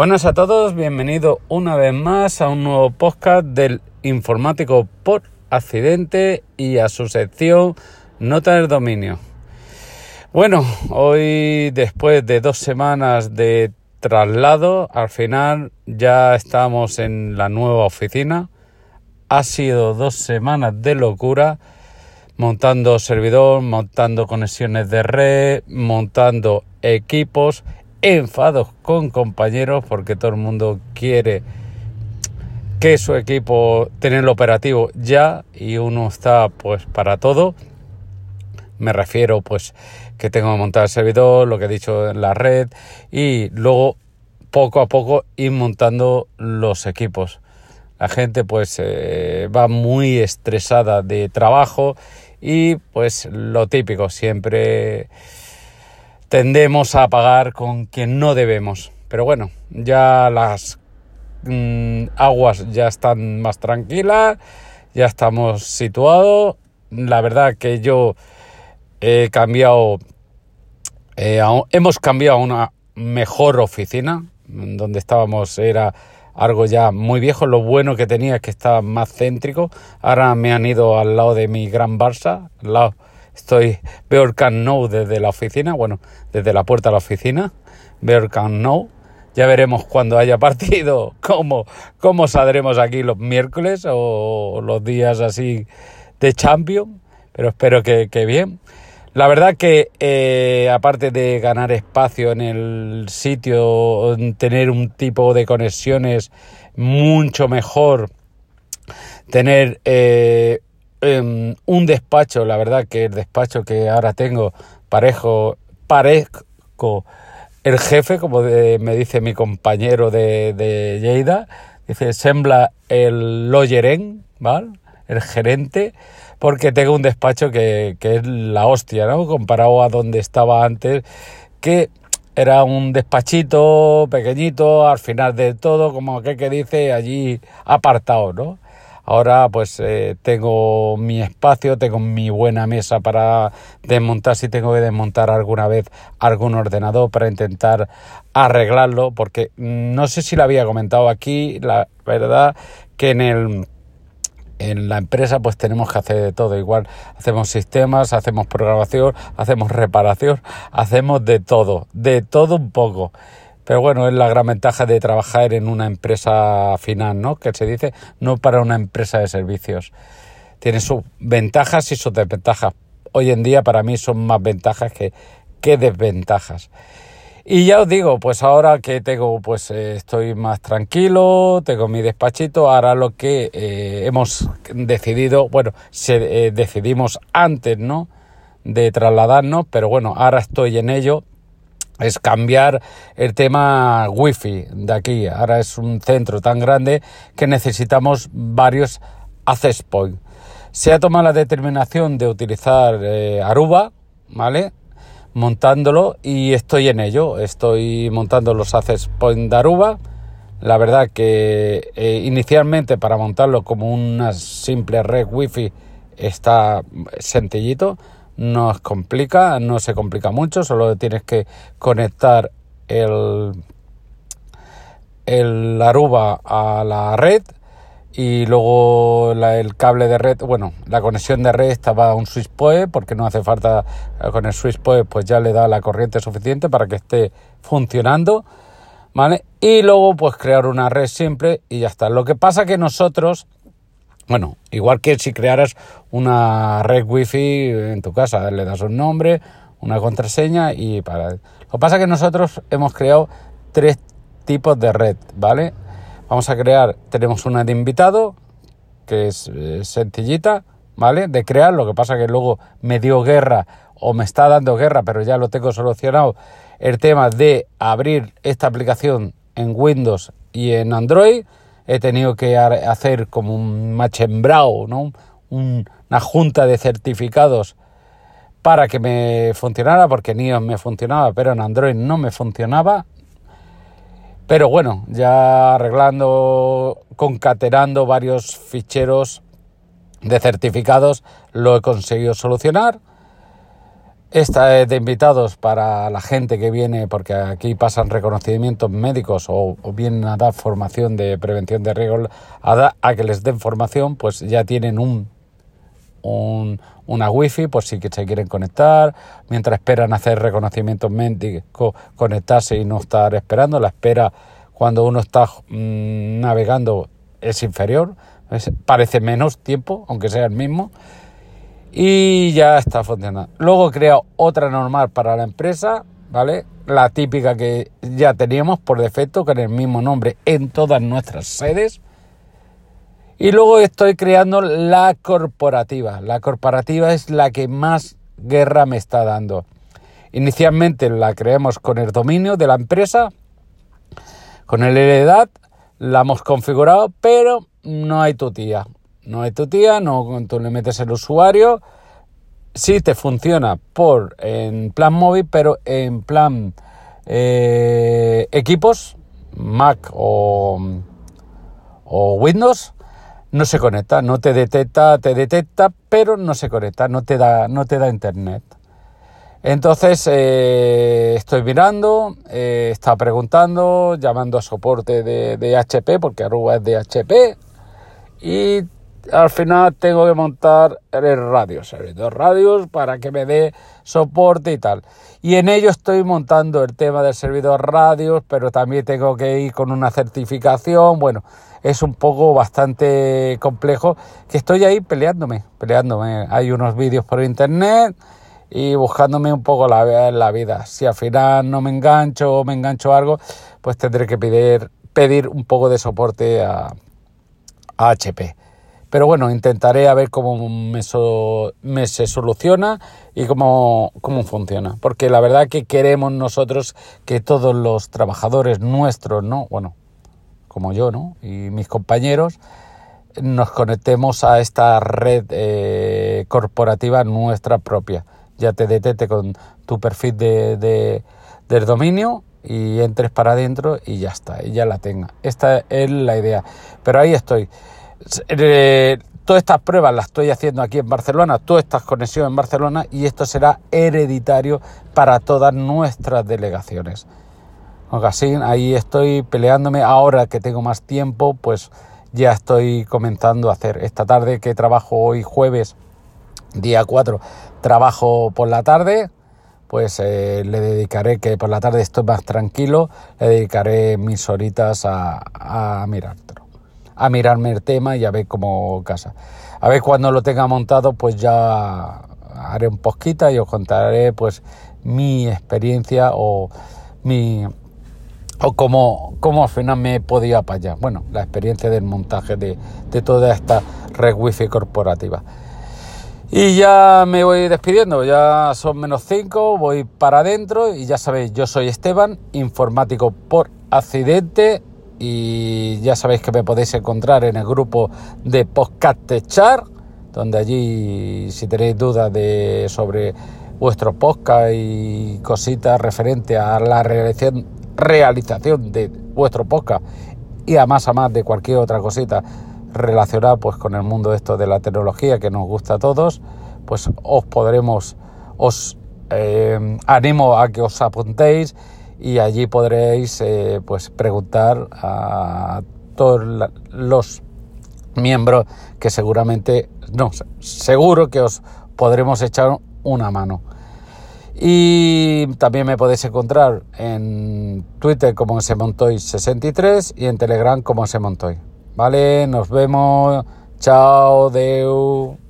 Buenas a todos, bienvenido una vez más a un nuevo podcast del informático por accidente y a su sección Nota del Dominio. Bueno, hoy después de dos semanas de traslado, al final ya estamos en la nueva oficina. Ha sido dos semanas de locura montando servidor, montando conexiones de red, montando equipos enfados con compañeros porque todo el mundo quiere que su equipo tenerlo operativo ya y uno está pues para todo. Me refiero pues que tengo que montar el servidor, lo que he dicho en la red y luego poco a poco ir montando los equipos. La gente pues eh, va muy estresada de trabajo y pues lo típico siempre tendemos a pagar con quien no debemos. Pero bueno, ya las mm, aguas ya están más tranquilas, ya estamos situados. La verdad que yo he cambiado, eh, hemos cambiado a una mejor oficina. Donde estábamos era algo ya muy viejo. Lo bueno que tenía es que estaba más céntrico. Ahora me han ido al lado de mi gran Barça, al lado Estoy, veo el Camp Nou desde la oficina, bueno, desde la puerta de la oficina, veo el Camp Nou. Ya veremos cuando haya partido cómo, cómo saldremos aquí los miércoles o los días así de Champions, pero espero que, bien. La verdad que eh, aparte de ganar espacio en el sitio, tener un tipo de conexiones mucho mejor, tener eh, Em, un despacho, la verdad que el despacho que ahora tengo, parejo, parezco el jefe, como me dice mi compañero de, de Lleida, dice, sembla el loyeren, ¿vale? El gerente, porque tengo un despacho que, que es la hostia, ¿no? Comparado a donde estaba antes, que era un despachito pequeñito, al final de todo, como aquel que dice, allí apartado, ¿no? Ahora pues eh, tengo mi espacio, tengo mi buena mesa para desmontar si tengo que desmontar alguna vez algún ordenador para intentar arreglarlo, porque no sé si lo había comentado aquí, la verdad que en el en la empresa pues tenemos que hacer de todo. Igual hacemos sistemas, hacemos programación, hacemos reparación, hacemos de todo, de todo un poco. Pero bueno, es la gran ventaja de trabajar en una empresa final, ¿no? Que se dice, no para una empresa de servicios. Tiene sus ventajas y sus desventajas. Hoy en día para mí son más ventajas que, que desventajas. Y ya os digo, pues ahora que tengo, pues eh, estoy más tranquilo, tengo mi despachito, ahora lo que eh, hemos decidido, bueno, se, eh, decidimos antes, ¿no? De trasladarnos, pero bueno, ahora estoy en ello es cambiar el tema wifi de aquí. Ahora es un centro tan grande que necesitamos varios access points. Se ha tomado la determinación de utilizar eh, Aruba, ¿vale? Montándolo y estoy en ello. Estoy montando los access points de Aruba. La verdad que eh, inicialmente para montarlo como una simple red wifi está sencillito no es complica, no se complica mucho, solo tienes que conectar el, el Aruba a la red y luego el cable de red, bueno, la conexión de red estaba a un SwitchPoe porque no hace falta con el SwitchPoe pues ya le da la corriente suficiente para que esté funcionando, ¿vale? Y luego pues crear una red simple y ya está. Lo que pasa que nosotros bueno, igual que si crearas una red wifi en tu casa, le das un nombre, una contraseña y para... Lo que pasa es que nosotros hemos creado tres tipos de red, ¿vale? Vamos a crear, tenemos una de invitado, que es eh, sencillita, ¿vale? De crear, lo que pasa que luego me dio guerra o me está dando guerra, pero ya lo tengo solucionado, el tema de abrir esta aplicación en Windows y en Android he tenido que hacer como un machembrao, una junta de certificados para que me funcionara, porque en iOS me funcionaba, pero en Android no me funcionaba. Pero bueno, ya arreglando, concatenando varios ficheros de certificados, lo he conseguido solucionar. Esta es de invitados para la gente que viene, porque aquí pasan reconocimientos médicos o, vienen a dar formación de prevención de riesgos, a, a, que les den formación, pues ya tienen un, un, una wifi por si se quieren conectar, mientras esperan hacer reconocimientos médicos, conectarse y no estar esperando. La espera cuando uno está mm, navegando es inferior, parece menos tiempo, aunque sea el mismo y ya está funcionando. Luego he creado otra normal para la empresa, ¿vale? La típica que ya teníamos por defecto, con el mismo nombre en todas nuestras sedes. Y luego estoy creando la corporativa. La corporativa es la que más guerra me está dando. Inicialmente la creamos con el dominio de la empresa, con el heredad, la hemos configurado, pero no hay tu tía. No hay tu tía, no, tú le metes el usuario. Sí te funciona por en plan móvil, pero en plan eh, equipos, Mac o, o Windows, no se conecta, no te detecta, te detecta, pero no se conecta, no te da, no te da internet. Entonces eh, estoy mirando, eh, está preguntando, llamando a soporte de, de HP, porque Aruba es de HP, y al final tengo que montar el radio, servidor radios para que me dé soporte y tal. Y en ello estoy montando el tema del servidor radios, pero también tengo que ir con una certificación. Bueno, es un poco bastante complejo que estoy ahí peleándome, peleándome. Hay unos vídeos por internet y buscándome un poco la, la vida. Si al final no me engancho o me engancho algo, pues tendré que pedir, pedir un poco de soporte a HP. Pero bueno, intentaré a ver cómo me, se soluciona y cómo, cómo funciona. Porque la verdad que queremos nosotros que todos los trabajadores nuestros, ¿no? Bueno, como yo, ¿no? Y mis compañeros, nos conectemos a esta red eh, corporativa nuestra propia. Ya te detete con tu perfil de, de, del dominio y entres para adentro y ya está, y ya la tenga. Esta es la idea. Pero ahí estoy. Todas estas pruebas las estoy haciendo aquí en Barcelona, todas estas conexiones en Barcelona y esto será hereditario para todas nuestras delegaciones. Así, ahí estoy peleándome. Ahora que tengo más tiempo, pues ya estoy comenzando a hacer. Esta tarde que trabajo hoy jueves, día 4, trabajo por la tarde, pues eh, le dedicaré, que por la tarde estoy más tranquilo, le dedicaré mis horitas a, a mirar a mirarme el tema y a ver cómo casa. A ver cuando lo tenga montado, pues ya haré un posquita y os contaré pues mi experiencia o mi o cómo, cómo al final me he podido apañar. Bueno, la experiencia del montaje de, de toda esta red wifi corporativa. Y ya me voy despidiendo, ya son menos 5, voy para adentro y ya sabéis, yo soy Esteban, informático por accidente y ya sabéis que me podéis encontrar en el grupo de Podcast Char, donde allí si tenéis dudas de sobre vuestro podcast y cositas referente a la realización, de vuestro podcast y a más a más de cualquier otra cosita relacionada pues con el mundo esto de la tecnología que nos gusta a todos, pues os podremos, os eh, animo a que os apuntéis y allí podréis eh, pues preguntar a todos los miembros que seguramente, no, seguro que os podremos echar una mano. Y también me podéis encontrar en Twitter como semontoy63 y en Telegram como semontoy. Vale, nos vemos. Chao, Deu.